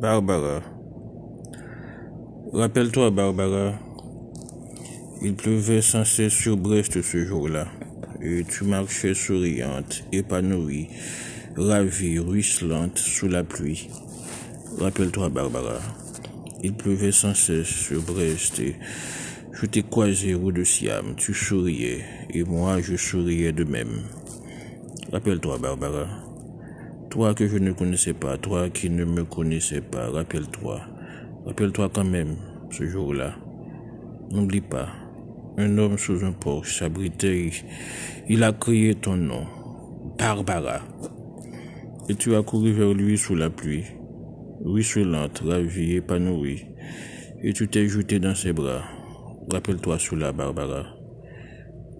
Barbara. Rappelle-toi, Barbara, il pleuvait sans cesse sur Brest ce jour-là, et tu marchais souriante, épanouie, ravie, ruisselante sous la pluie. Rappelle-toi, Barbara, il pleuvait sans cesse sur Brest, et je t'ai croisé rue de Siam, tu souriais, et moi je souriais de même. Rappelle-toi, Barbara. Toi que je ne connaissais pas, toi qui ne me connaissais pas, rappelle-toi. Rappelle-toi quand même, ce jour-là. N'oublie pas. Un homme sous un porche s'abritait. Il a crié ton nom. Barbara. Et tu as couru vers lui sous la pluie. Ruisselante, ravie, épanouie. Et tu t'es jeté dans ses bras. Rappelle-toi cela, Barbara.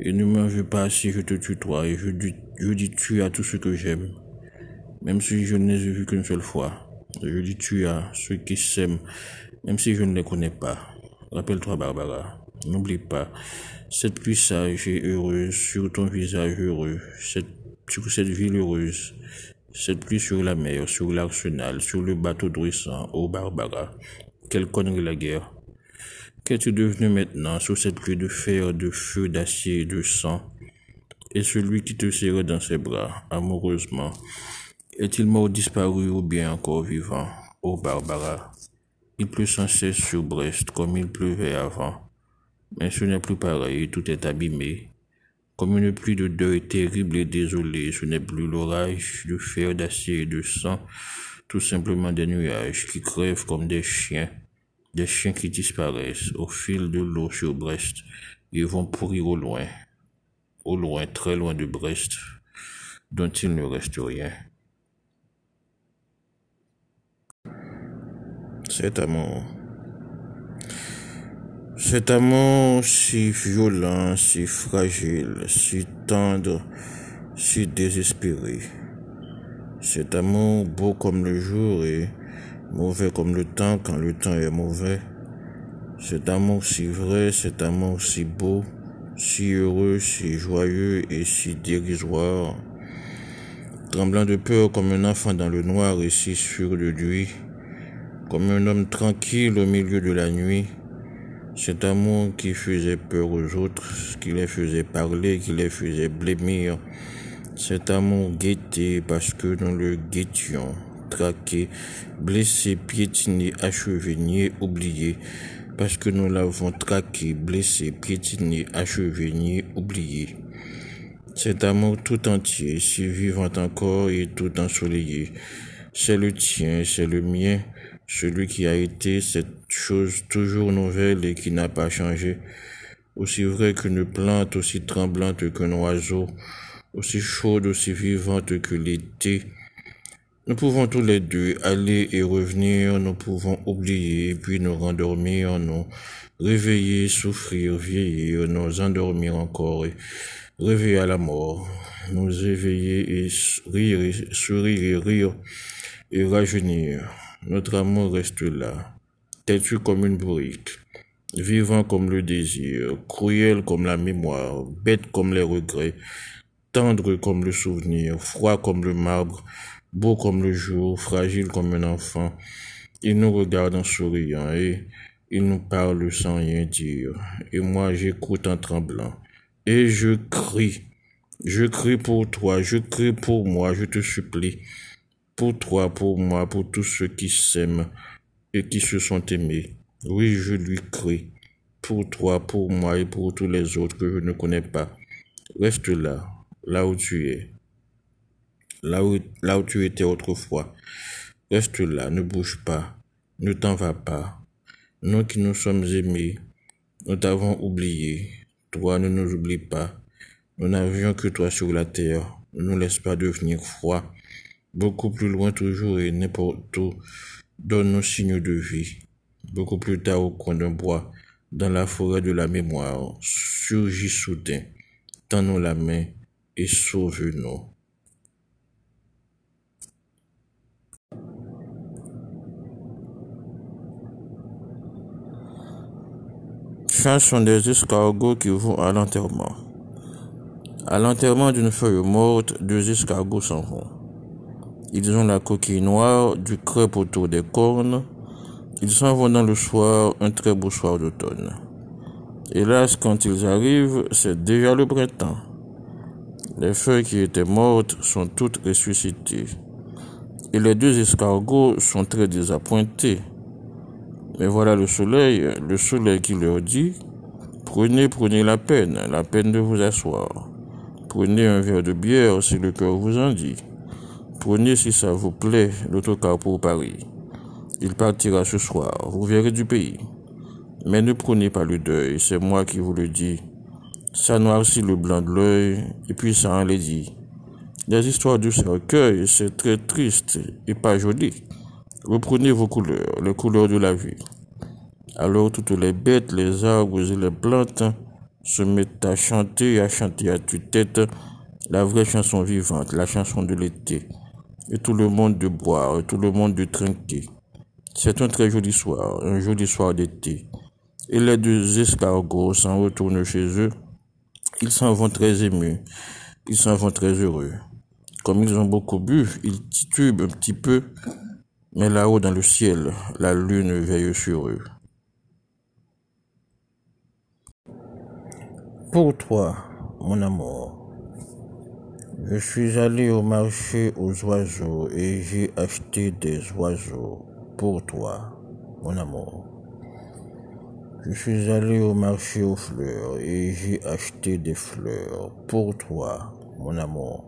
Et ne veux pas si je te tutoie et je dis, je dis tu à tout ce que j'aime même si je ne les ai vus qu'une seule fois. Je dis tu à ceux qui s'aiment, même si je ne les connais pas. Rappelle-toi, Barbara, n'oublie pas cette pluie sage et heureuse sur ton visage heureux, sur cette ville heureuse, cette pluie sur la mer, sur l'arsenal, sur le bateau dressant, ô Barbara. Quelle connerie la guerre. Qu'es-tu devenu maintenant sous cette pluie de fer, de feu, d'acier de sang? Et celui qui te serrait dans ses bras, amoureusement, est-il mort disparu ou bien encore vivant? Ô Barbara, il pleut sans cesse sur Brest comme il pleuvait avant. Mais ce n'est plus pareil, tout est abîmé. Comme une pluie de deuil terrible et désolée, ce n'est plus l'orage de fer, d'acier et de sang, tout simplement des nuages qui crèvent comme des chiens, des chiens qui disparaissent au fil de l'eau sur Brest et vont pourrir au loin, au loin, très loin de Brest, dont il ne reste rien. Cet amour. Cet amour si violent, si fragile, si tendre, si désespéré. Cet amour beau comme le jour et mauvais comme le temps quand le temps est mauvais. Cet amour si vrai, cet amour si beau, si heureux, si joyeux et si dérisoire. Tremblant de peur comme un enfant dans le noir et si sûr de lui comme un homme tranquille au milieu de la nuit. Cet amour qui faisait peur aux autres, qui les faisait parler, qui les faisait blêmir. Cet amour guetté parce que nous le guettions, traqué, blessé, piétiné, achevé, oublié. Parce que nous l'avons traqué, blessé, piétiné, achevé, oublié. Cet amour tout entier, si vivant encore et tout ensoleillé. C'est le tien, c'est le mien, celui qui a été cette chose toujours nouvelle et qui n'a pas changé, aussi vrai qu'une plante, aussi tremblante qu'un oiseau, aussi chaude, aussi vivante que l'été. Nous pouvons tous les deux aller et revenir, nous pouvons oublier, puis nous rendormir, nous réveiller, souffrir, vieillir, nous endormir encore et réveiller à la mort, nous éveiller et rire, et sourire et rire et rajeunir. Notre amour reste là, têtu comme une brique, vivant comme le désir, cruel comme la mémoire, bête comme les regrets, tendre comme le souvenir, froid comme le marbre, beau comme le jour, fragile comme un enfant. Il nous regarde en souriant et il nous parle sans rien dire. Et moi j'écoute en tremblant. Et je crie. Je crie pour toi, je crie pour moi, je te supplie pour toi, pour moi, pour tous ceux qui s'aiment et qui se sont aimés. Oui, je lui crie, pour toi, pour moi et pour tous les autres que je ne connais pas. Reste là, là où tu es, là où, là où tu étais autrefois. Reste là, ne bouge pas, ne t'en va pas. Nous qui nous sommes aimés, nous t'avons oublié. Toi, ne nous oublie pas. Nous n'avions que toi sur la terre. Ne nous laisse pas devenir froid beaucoup plus loin toujours et n'importe où, donne nos signes de vie. Beaucoup plus tard au coin d'un bois, dans la forêt de la mémoire, surgit soudain, tends-nous la main et sauve-nous. sont des escargots qui vont à l'enterrement. À l'enterrement d'une feuille morte, deux escargots s'en vont. Ils ont la coquille noire, du crêpe autour des cornes. Ils s'en vont dans le soir, un très beau soir d'automne. Hélas, quand ils arrivent, c'est déjà le printemps. Les feuilles qui étaient mortes sont toutes ressuscitées. Et les deux escargots sont très désappointés. Mais voilà le soleil, le soleil qui leur dit, prenez, prenez la peine, la peine de vous asseoir. Prenez un verre de bière si le cœur vous en dit. Prenez si ça vous plaît l'autocar pour Paris. Il partira ce soir, vous verrez du pays. Mais ne prenez pas le deuil, c'est moi qui vous le dis. Ça noircit le blanc de l'œil, et puis ça en les dit. Les histoires du cercueil, c'est très triste et pas joli. Reprenez vos couleurs, les couleurs de la vie. Alors toutes les bêtes, les arbres et les plantes se mettent à chanter, à chanter à tue-tête la vraie chanson vivante, la chanson de l'été. Et tout le monde de boire, et tout le monde de trinquer. C'est un très joli soir, un joli soir d'été et les deux escargots s'en retournent chez eux. Ils s'en vont très émus, ils s'en vont très heureux. Comme ils ont beaucoup bu, ils titubent un petit peu, mais là-haut dans le ciel, la lune veille sur eux. Pour toi, mon amour, je suis allé au marché aux oiseaux et j'ai acheté des oiseaux pour toi, mon amour. Je suis allé au marché aux fleurs et j'ai acheté des fleurs pour toi, mon amour.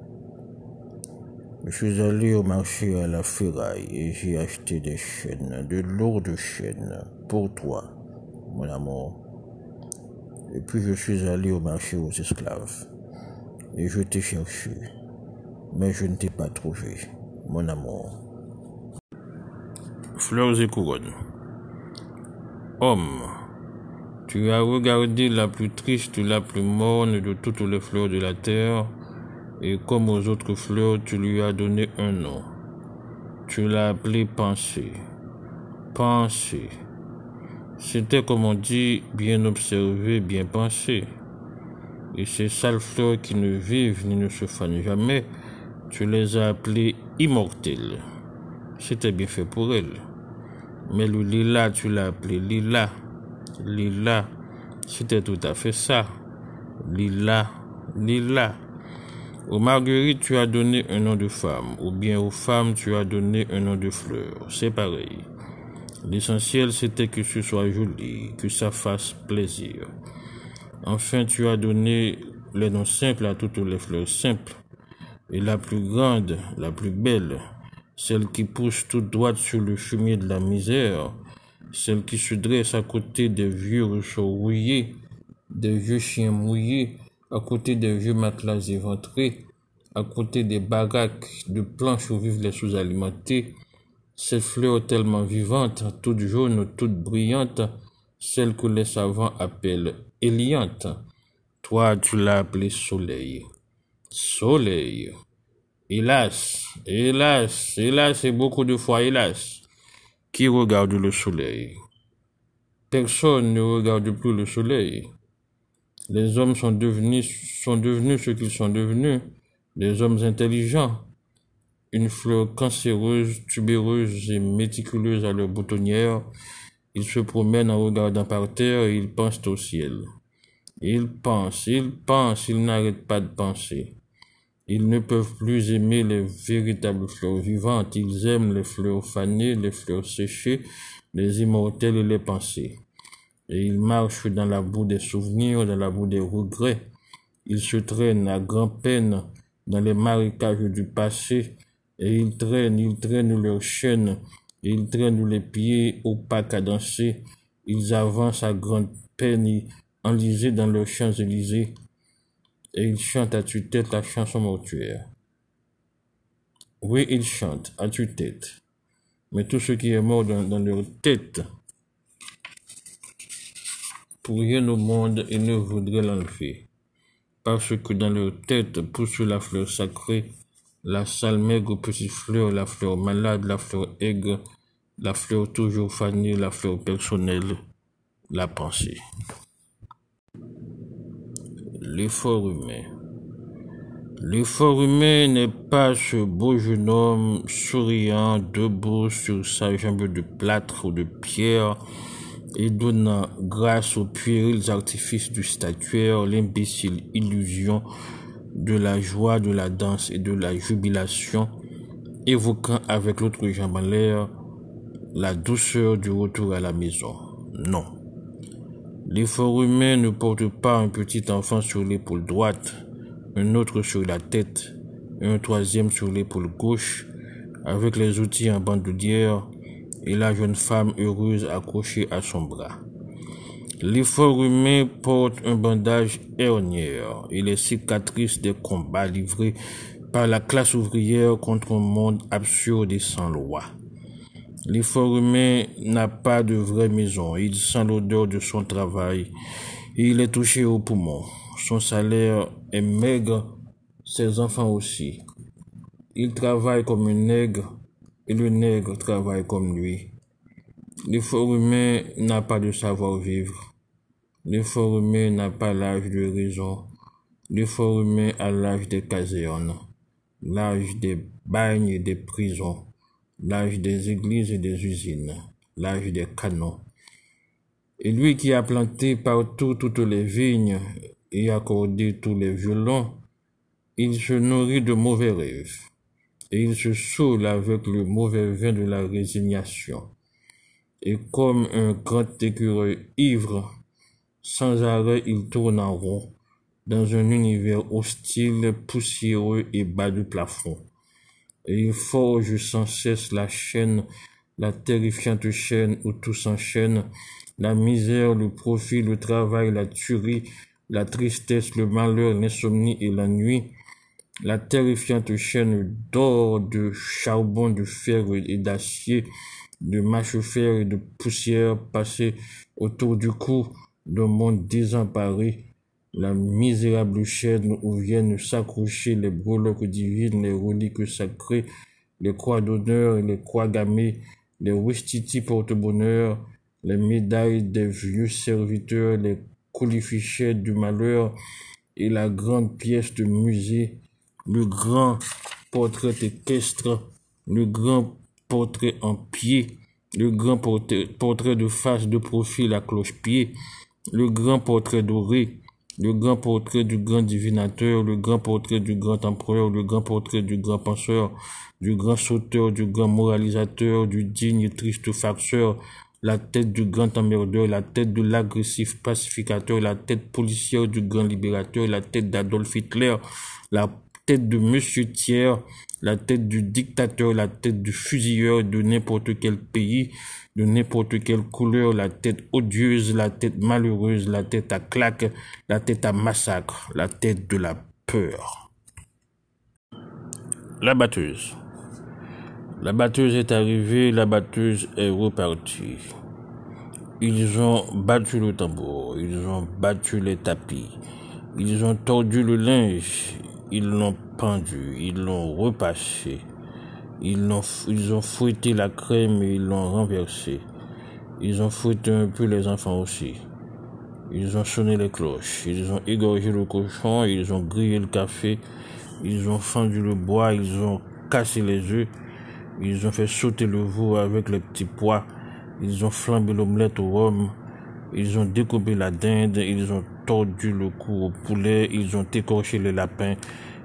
Je suis allé au marché à la ferraille et j'ai acheté des chaînes, de lourdes chaînes pour toi, mon amour. Et puis je suis allé au marché aux esclaves je t'ai cherché, mais je ne t'ai pas trouvé, mon amour. Fleurs et couronnes. Homme. Tu as regardé la plus triste, la plus morne de toutes les fleurs de la terre, et comme aux autres fleurs, tu lui as donné un nom. Tu l'as appelée pensée. Pensée. C'était, comme on dit, bien observé, bien pensé. Et ces sales fleurs qui ne vivent ni ne se fanent jamais, tu les as appelées immortelles. C'était bien fait pour elles. Mais le lilas, tu l'as appelé lilas. Lila, c'était tout à fait ça. Lila, Lila. Aux marguerites, tu as donné un nom de femme, ou bien aux femmes, tu as donné un nom de fleur. C'est pareil. L'essentiel, c'était que ce soit joli, que ça fasse plaisir. Enfin, tu as donné les noms simples à toutes les fleurs simples. Et la plus grande, la plus belle, celle qui pousse tout droite sur le fumier de la misère, celle qui se dresse à côté des vieux rousseaux rouillés, des vieux chiens mouillés, à côté des vieux matelas éventrés, à côté des baraques de planches où vivent les sous-alimentés, cette fleur tellement vivante, toute jaune, toute brillante, celle que les savants appellent Toi, tu l'as appelée soleil. Soleil. Hélas, hélas, hélas et beaucoup de fois hélas qui regarde le soleil? Personne ne regarde plus le soleil. Les hommes sont devenus, sont devenus ce qu'ils sont devenus, des hommes intelligents. Une fleur cancéreuse, tubéreuse et méticuleuse à leur boutonnière, ils se promènent en regardant par terre et ils pensent au ciel. Ils pensent, ils pensent, ils n'arrêtent pas de penser. Ils ne peuvent plus aimer les véritables fleurs vivantes, ils aiment les fleurs fanées, les fleurs séchées, les immortelles et les pensées. Et ils marchent dans la boue des souvenirs, dans la boue des regrets. Ils se traînent à grand-peine dans les marécages du passé, et ils traînent, ils traînent leurs chaînes, ils traînent les pieds opaques à danser. Ils avancent à grande peine, enlisés dans leurs Champs-Élysées et il chante à tue-tête la chanson mortuaire. Oui, il chante à tue-tête, mais tout ce qui est mort dans, leur tête, pour rien au monde, ils ne voudraient l'enlever, parce que dans leur tête pousse la fleur sacrée, la sale maigre petite fleur, la fleur malade, la fleur aigre, la fleur toujours fanée, la fleur personnelle, la pensée l'effort humain. L'effort humain n'est pas ce beau jeune homme souriant debout sur sa jambe de plâtre ou de pierre et donnant grâce aux puérils artifices du statuaire l'imbécile illusion de la joie, de la danse et de la jubilation, évoquant avec l'autre jambe en l'air la douceur du retour à la maison. Non. L'effort humain ne porte pas un petit enfant sur l'épaule droite, un autre sur la tête un troisième sur l'épaule gauche, avec les outils en bandoulière et la jeune femme heureuse accrochée à son bras. L'effort humain porte un bandage hernière et les cicatrices des combats livrés par la classe ouvrière contre un monde absurde et sans loi. L'effort n'a pas de vraie maison, il sent l'odeur de son travail il est touché au poumon. Son salaire est maigre, ses enfants aussi. Il travaille comme un nègre et le nègre travaille comme lui. L'effort n'a pas de savoir-vivre. L'effort n'a pas l'âge de raison. L'effort a l'âge des casernes, l'âge des bagnes et des prisons, l'âge des églises et des usines, l'âge des canons. Et lui qui a planté partout toutes les vignes et accordé tous les violons, il se nourrit de mauvais rêves, et il se saoule avec le mauvais vin de la résignation. Et comme un grand écureuil ivre, sans arrêt il tourne en rond, dans un univers hostile, poussiéreux et bas du plafond. Et il forge sans cesse la chaîne, la terrifiante chaîne où tout s'enchaîne, la misère, le profit, le travail, la tuerie, la tristesse, le malheur, l'insomnie et la nuit, la terrifiante chaîne d'or, de charbon, de fer et d'acier, de mâche-fer et de poussière passée autour du cou d'un monde désemparé, la misérable chaîne où viennent s'accrocher les breloques divines, les reliques sacrées, les croix d'honneur et les croix gammées, les wistiti porte-bonheur, les médailles des vieux serviteurs, les colifichets du malheur et la grande pièce de musée, le grand portrait équestre, le grand portrait en pied, le grand portrait de face de profil à cloche-pied, le grand portrait doré, le grand portrait du grand divinateur, le grand portrait du grand empereur, le grand portrait du grand penseur, du grand sauteur, du grand moralisateur, du digne et triste farceur, la tête du grand emmerdeur, la tête de l'agressif pacificateur, la tête policière du grand libérateur, la tête d'Adolf Hitler, la tête de Monsieur Thiers, la tête du dictateur, la tête du fusilleur de n'importe quel pays, de n'importe quelle couleur, la tête odieuse, la tête malheureuse, la tête à claque, la tête à massacre, la tête de la peur. La batteuse. La batteuse est arrivée, la batteuse est repartie. Ils ont battu le tambour, ils ont battu les tapis, ils ont tordu le linge, ils l'ont pendu, ils l'ont repassé, ils ont, ils ont fouetté la crème et ils l'ont renversé. Ils ont fouetté un peu les enfants aussi. Ils ont sonné les cloches, ils ont égorgé le cochon, ils ont grillé le café, ils ont fendu le bois, ils ont cassé les œufs, ils ont fait sauter le veau avec les petits pois, ils ont flambé l'omelette au rhum, ils ont découpé la dinde, ils ont tordu le cou au poulet, ils ont écorché les lapins,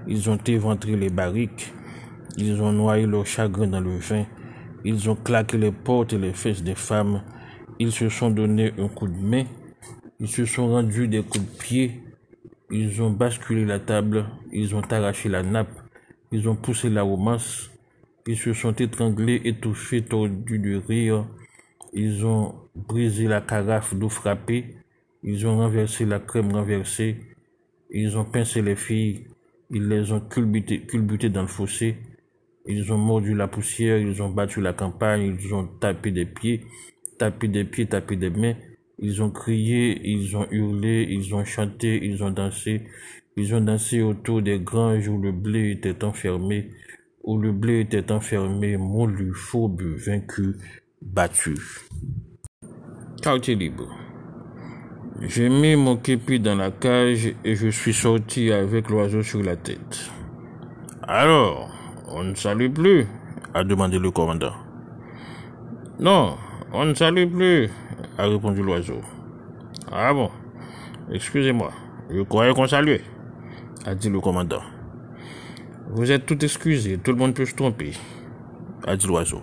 ils ont éventré les barriques, ils ont noyé leur chagrin dans le vin, ils ont claqué les portes et les fesses des femmes, ils se sont donné un coup de main, ils se sont rendus des coups de pied, ils ont basculé la table, ils ont arraché la nappe, ils ont poussé la romance, ils se sont étranglés, étouffés, tordus de rire, ils ont brisé la carafe d'eau frappée, ils ont renversé la crème renversée, ils ont pincé les filles, ils les ont culbutées, dans le fossé, ils ont mordu la poussière, ils ont battu la campagne, ils ont tapé des pieds, tapé des pieds, tapé des mains, ils ont crié, ils ont hurlé, ils ont chanté, ils ont dansé, ils ont dansé autour des granges où le blé était enfermé, où le blé était enfermé, moulu, fourbu, vaincu, battu. Quartier libre. J'ai mis mon képi dans la cage et je suis sorti avec l'oiseau sur la tête. Alors, on ne salue plus a demandé le commandant. Non, on ne salue plus, a répondu l'oiseau. Ah bon, excusez-moi, je croyais qu'on saluait, a dit le commandant. Vous êtes tout excusé, tout le monde peut se tromper, a dit l'oiseau.